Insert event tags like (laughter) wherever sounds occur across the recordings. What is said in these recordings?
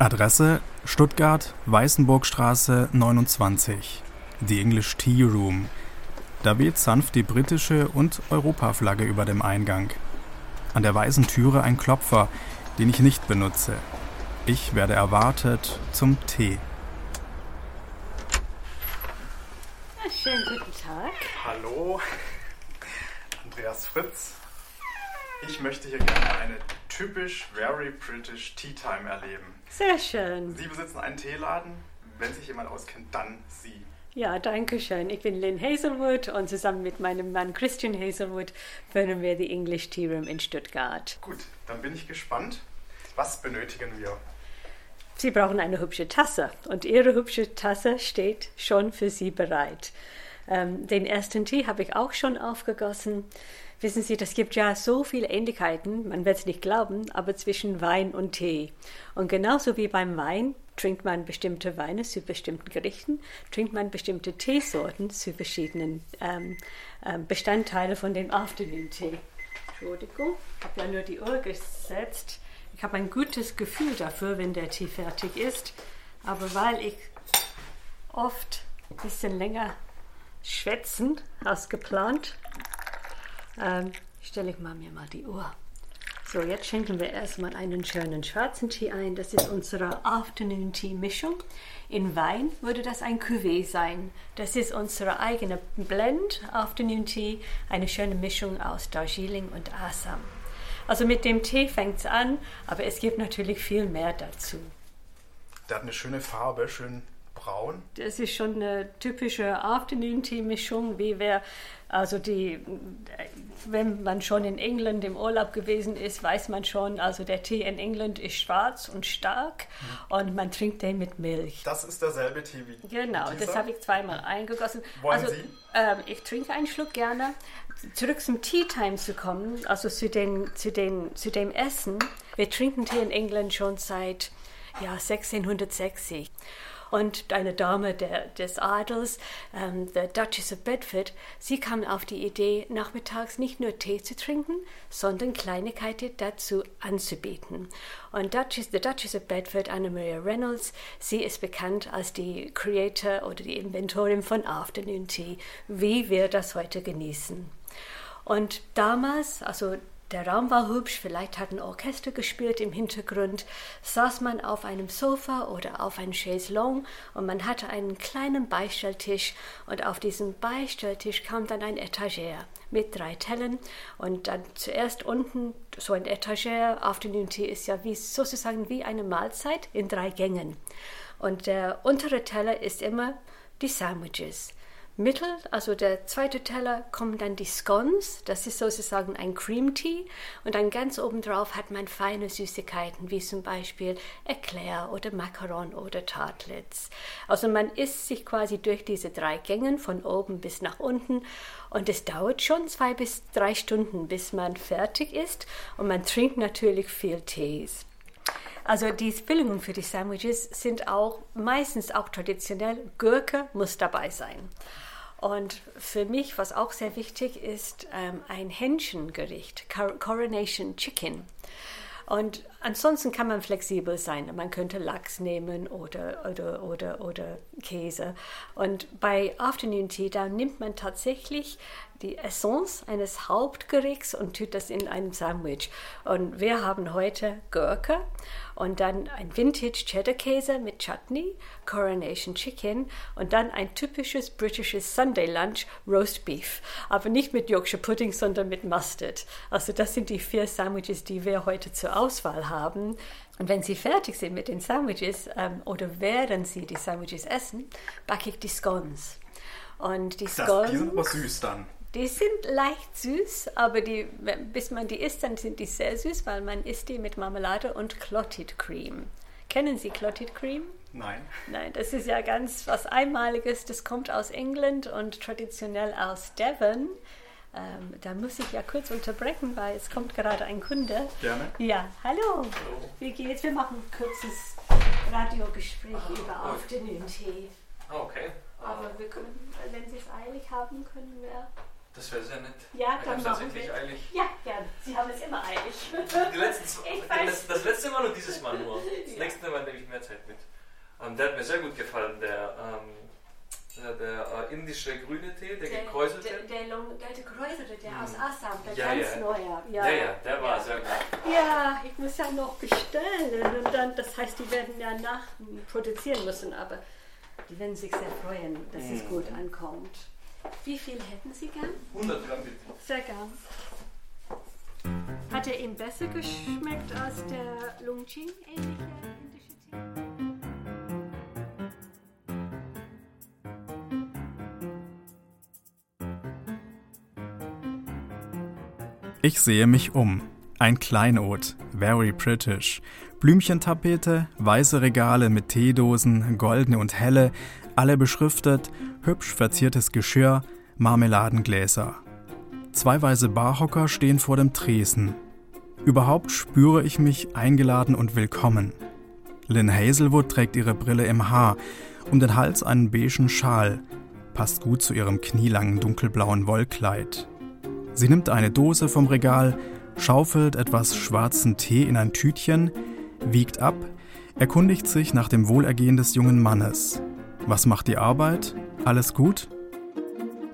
Adresse Stuttgart, Weißenburgstraße 29. The English Tea Room. Da weht sanft die britische und Europaflagge über dem Eingang. An der weißen Türe ein Klopfer, den ich nicht benutze. Ich werde erwartet zum Tee. Ja, schönen guten Tag. Hallo, Andreas Fritz. Ich möchte hier gerne eine typisch very British Tea Time erleben. Sehr schön. Sie besitzen einen Teeladen. Wenn sich jemand auskennt, dann Sie. Ja, danke schön. Ich bin Lynn Hazelwood und zusammen mit meinem Mann Christian Hazelwood führen wir die English Tea Room in Stuttgart. Gut, dann bin ich gespannt. Was benötigen wir? Sie brauchen eine hübsche Tasse und Ihre hübsche Tasse steht schon für Sie bereit. Ähm, den ersten Tee habe ich auch schon aufgegossen. Wissen Sie, das gibt ja so viele Ähnlichkeiten, man wird es nicht glauben, aber zwischen Wein und Tee. Und genauso wie beim Wein trinkt man bestimmte Weine zu bestimmten Gerichten, trinkt man bestimmte Teesorten zu verschiedenen ähm, ähm, Bestandteilen von dem Afternoon-Tee. Entschuldigung, ich habe ja nur die Uhr gesetzt. Ich habe ein gutes Gefühl dafür, wenn der Tee fertig ist. Aber weil ich oft ein bisschen länger schwätzen als geplant, ähm, stelle ich mal mir mal die Uhr. So, jetzt schenken wir erstmal einen schönen schwarzen Tee ein. Das ist unsere Afternoon Tea Mischung. In Wein würde das ein Cuvée sein. Das ist unsere eigene Blend Afternoon Tea, eine schöne Mischung aus Darjeeling und Assam. Also mit dem Tee fängt es an, aber es gibt natürlich viel mehr dazu. Der hat eine schöne Farbe, schön braun. Das ist schon eine typische Afternoon-Tea-Mischung, wie wir, also die, wenn man schon in England im Urlaub gewesen ist, weiß man schon, also der Tee in England ist schwarz und stark mhm. und man trinkt den mit Milch. Das ist derselbe Tee wie Genau, das habe ich zweimal eingegossen. Wollen also, Sie? Ähm, ich trinke einen Schluck gerne. Zurück zum Tea Time zu kommen, also zu, den, zu, den, zu dem Essen. Wir trinken Tee in England schon seit ja, 1660. Und eine Dame der, des Adels, ähm, the Duchess of Bedford, sie kam auf die Idee, nachmittags nicht nur Tee zu trinken, sondern Kleinigkeiten dazu anzubieten. Und Duchess, the Duchess of Bedford, Anna Maria Reynolds, sie ist bekannt als die Creator oder die Inventorin von Afternoon Tea, wie wir das heute genießen. Und damals, also der Raum war hübsch, vielleicht hat ein Orchester gespielt im Hintergrund, saß man auf einem Sofa oder auf einem Chaiselong und man hatte einen kleinen Beistelltisch und auf diesem Beistelltisch kam dann ein Etagere mit drei Tellern und dann zuerst unten so ein Etagere. Afternoon Tea ist ja wie, sozusagen wie eine Mahlzeit in drei Gängen. Und der untere Teller ist immer die Sandwiches. Mittel, also der zweite Teller, kommen dann die Scones. Das ist sozusagen ein Cream Tea. Und dann ganz oben drauf hat man feine Süßigkeiten, wie zum Beispiel Eclair oder Macaron oder Tartlets. Also man isst sich quasi durch diese drei Gängen von oben bis nach unten. Und es dauert schon zwei bis drei Stunden, bis man fertig ist. Und man trinkt natürlich viel Tees. Also die Füllungen für die Sandwiches sind auch meistens auch traditionell. Gurke muss dabei sein. Und für mich, was auch sehr wichtig ist, ähm, ein Hähnchengericht, Coronation Chicken. Und ansonsten kann man flexibel sein. Man könnte Lachs nehmen oder, oder, oder, oder Käse. Und bei Afternoon Tea, da nimmt man tatsächlich die Essence eines Hauptgerichts und tut das in einem Sandwich. Und wir haben heute Gurke und dann ein Vintage Cheddar Käse mit Chutney, Coronation Chicken und dann ein typisches britisches Sunday Lunch Roast Beef. Aber nicht mit Yorkshire Pudding, sondern mit Mustard. Also das sind die vier Sandwiches, die wir heute zur Auswahl haben. Und wenn Sie fertig sind mit den Sandwiches ähm, oder während Sie die Sandwiches essen, backe ich die Scones. Und die Scones. Das, die sind aber süß dann. Die sind leicht süß, aber die, bis man die isst, dann sind die sehr süß, weil man isst die mit Marmelade und Clotted Cream. Kennen Sie Clotted Cream? Nein. Nein, das ist ja ganz was Einmaliges. Das kommt aus England und traditionell aus Devon. Ähm, da muss ich ja kurz unterbrechen, weil es kommt gerade ein Kunde. Gerne. Ja, hallo. hallo. Wie geht's? Wir machen ein kurzes Radiogespräch oh, über Afternoon Tea. Okay. Aber wir können, wenn Sie es eilig haben, können wir Das wäre sehr nett. Ja, Ich dann machen wir. eilig. Ja, gerne. Sie haben es immer eilig. Die letzten, (laughs) Ich weiß. das letzte Mal und dieses Mal nur. Das (laughs) Ja. nächste Mal nehme ich mehr Zeit mit. Ähm, der hat mir sehr gut gefallen, der, ähm, der, der äh, indische grüne Tee, der, gekräuselte. Der, der, Long- der, gekräuselte, der Mhm. aus Assam, der Ja, ganz ja. neue. ja, ja, der war ja. sehr gut. Ja, ich muss ja noch bestellen. Und dann, das heißt, die werden ja nach produzieren müssen, aber die werden sich sehr freuen, dass es Mhm. gut ankommt. Wie viel hätten Sie gern? 100 Gramm bitte. Sehr gern. Hat er ihm besser geschmeckt als der Lungching ähnliche Ich sehe mich um. Ein Kleinod, very British. Blümchentapete, weiße Regale mit Teedosen, goldene und helle, alle beschriftet, hübsch verziertes Geschirr, Marmeladengläser. Zwei weiße Barhocker stehen vor dem Tresen. Überhaupt spüre ich mich eingeladen und willkommen. Lynn Hazelwood trägt ihre Brille im Haar, um den Hals einen beigen Schal, passt gut zu ihrem knielangen dunkelblauen Wollkleid. Sie nimmt eine Dose vom Regal, schaufelt etwas schwarzen Tee in ein Tütchen, wiegt ab, erkundigt sich nach dem Wohlergehen des jungen Mannes. Was macht die Arbeit? Alles gut?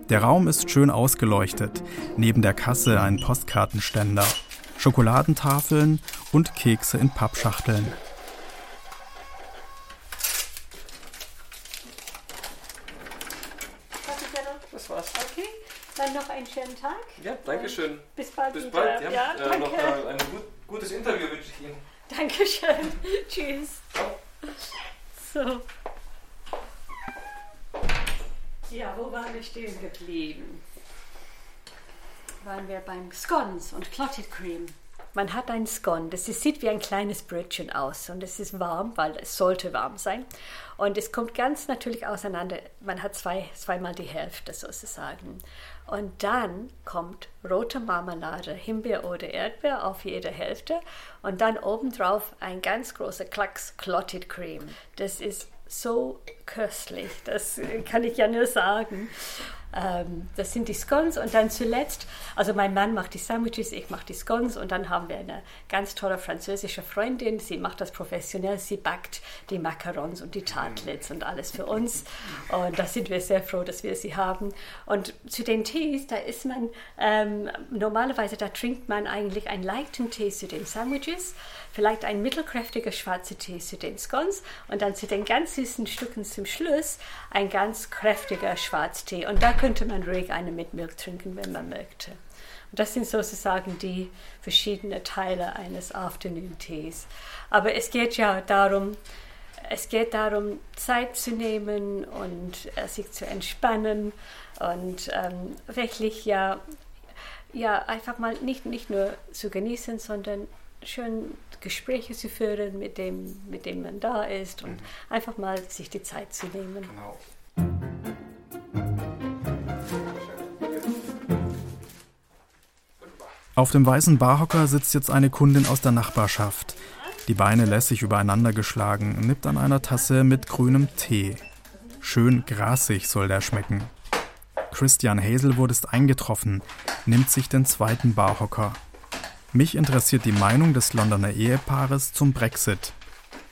Der Raum ist schön ausgeleuchtet, neben der Kasse ein Postkartenständer, Schokoladentafeln und Kekse in Pappschachteln. Was ist denn noch? Das war's. Okay, dann noch einen schönen Tag. Ja, danke schön. Bis bald Bis wieder. bald. Ja. Ja, äh, danke. noch äh, ein gut, gutes Interview wünsche ich Ihnen. Dankeschön. (laughs) Tschüss. So. Ja, wo waren wir stehen geblieben? Waren wir beim Scones und Clotted Cream. Man hat ein Scone, das ist, sieht wie ein kleines Brötchen aus und es ist warm, weil es sollte warm sein. Und es kommt ganz natürlich auseinander. Man hat zwei, zweimal die Hälfte sozusagen. Und dann kommt rote Marmelade, Himbeer oder Erdbeer auf jede Hälfte. Und dann obendrauf ein ganz großer Klacks Clotted Cream. Das ist so köstlich, das kann ich ja nur sagen. Ähm, das sind die Scones und dann zuletzt, also mein Mann macht die Sandwiches, ich mache die Scones und dann haben wir eine ganz tolle französische Freundin, sie macht das professionell, sie backt die Macarons und die Tartlets und alles für uns und da sind wir sehr froh, dass wir sie haben. Und zu den Tees, da ist man, ähm, normalerweise da trinkt man eigentlich einen leichten Tee zu den Sandwiches, vielleicht ein mittelkräftiger schwarzer Tee zu den Scones und dann zu den ganz süßen Stücken zum Schluss ein ganz kräftiger Schwarztee. Und da könnte man ruhig eine mit Milch trinken, wenn man möchte. Und das sind sozusagen die verschiedenen Teile eines Afternoon-Tees. Aber es geht ja darum, es geht darum, Zeit zu nehmen und äh, sich zu entspannen und ähm, wirklich ja, ja einfach mal nicht, nicht nur zu genießen, sondern schön Gespräche zu führen mit dem, mit dem man da ist und einfach mal sich die Zeit zu nehmen. Genau. Auf dem weißen Barhocker sitzt jetzt eine Kundin aus der Nachbarschaft. Die Beine lässig übereinander geschlagen, nippt an einer Tasse mit grünem Tee. Schön grasig soll der schmecken. Christian Hazelwood ist eingetroffen, nimmt sich den zweiten Barhocker. Mich interessiert die Meinung des Londoner Ehepaares zum Brexit.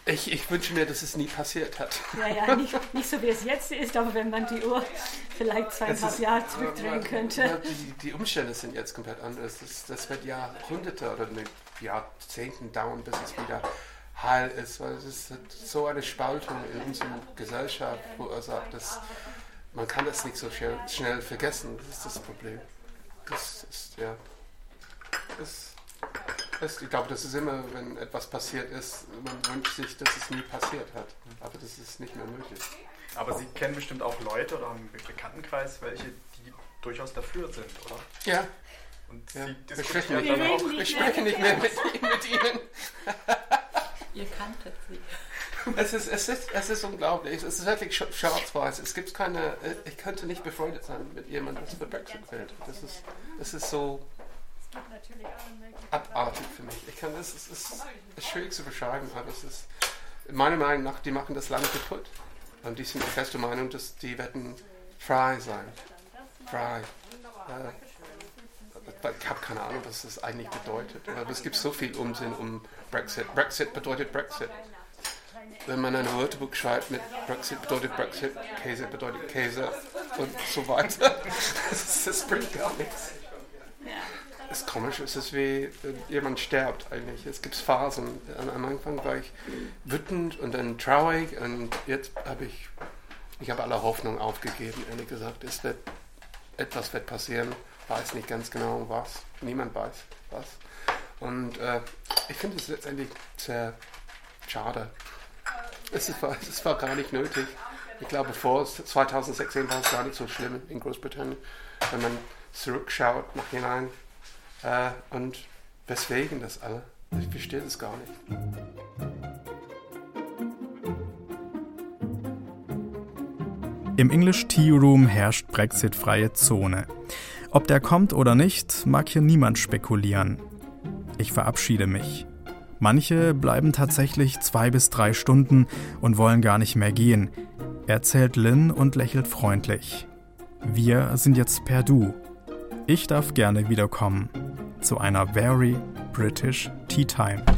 Ich, ich wünsche mir, dass es nie passiert hat. Ja, ja, nicht, nicht so wie es jetzt ist, aber wenn man die Uhr vielleicht zweieinhalb Jahre zurückdrehen Ja, könnte. Die, die Umstände sind jetzt komplett anders. Das, das wird Jahrhunderte oder ne, Jahrzehnten dauern, bis es wieder heil ist, weil es ist so eine Spaltung in unserer Gesellschaft verursacht, dass man kann das nicht so schnell, schnell vergessen. Das ist das Problem. Das ist, ja. Das, das, ich glaube, das ist immer, wenn etwas passiert ist, man wünscht sich, dass es nie passiert hat. Aber das ist nicht mehr möglich. Aber Sie kennen bestimmt auch Leute oder haben einen Bekanntenkreis, welche, die durchaus dafür sind, oder? Ja, Und ja. Sie wir sprechen diskutieren nicht, dann auch. wir nicht sprechen nicht mehr mit, mit Ihnen. Ihr kanntet sie. Es ist, es, ist, es ist unglaublich. Es ist wirklich sch- schwarz-weiß. Es gibt keine. Ich könnte nicht befreundet sein mit jemandem, das für Brexit wählt. Das ist, das ist so abartig für mich. Ich kann, ist, es ist schwierig zu beschreiben, aber es ist. Meiner Meinung nach, die machen das Land kaputt. Und die sind die feste Meinung, dass die werden frei sein. Frei. Äh, ich habe keine Ahnung, was das eigentlich bedeutet. Aber es gibt so viel Unsinn um Brexit. Brexit bedeutet Brexit. Wenn man ein Wörterbuch schreibt mit Brexit bedeutet Brexit, Käse bedeutet Käse und so weiter. (laughs) Das, das bringt gar nichts. Es ist komisch, es ist wie jemand stirbt eigentlich. Es gibt Phasen. Am Anfang war ich wütend und dann traurig und jetzt habe ich, ich habe alle Hoffnung aufgegeben, ehrlich gesagt. Es wird, etwas wird passieren, weiß nicht ganz genau was. Niemand weiß was. Und äh, ich finde es letztendlich sehr schade. Es war, es war gar nicht nötig. Ich glaube, vor 2016 war es gar nicht so schlimm in Großbritannien, wenn man zurückschaut nach hinein. Äh, und weswegen das alle? Ich verstehe das gar nicht. Im English Tea Room herrscht Brexit-freie Zone. Ob der kommt oder nicht, mag hier niemand spekulieren. Ich verabschiede mich. Manche bleiben tatsächlich zwei bis drei Stunden und wollen gar nicht mehr gehen, erzählt Lynn und lächelt freundlich. Wir sind jetzt per Du. Ich darf gerne wiederkommen zu einer Very British Tea Time.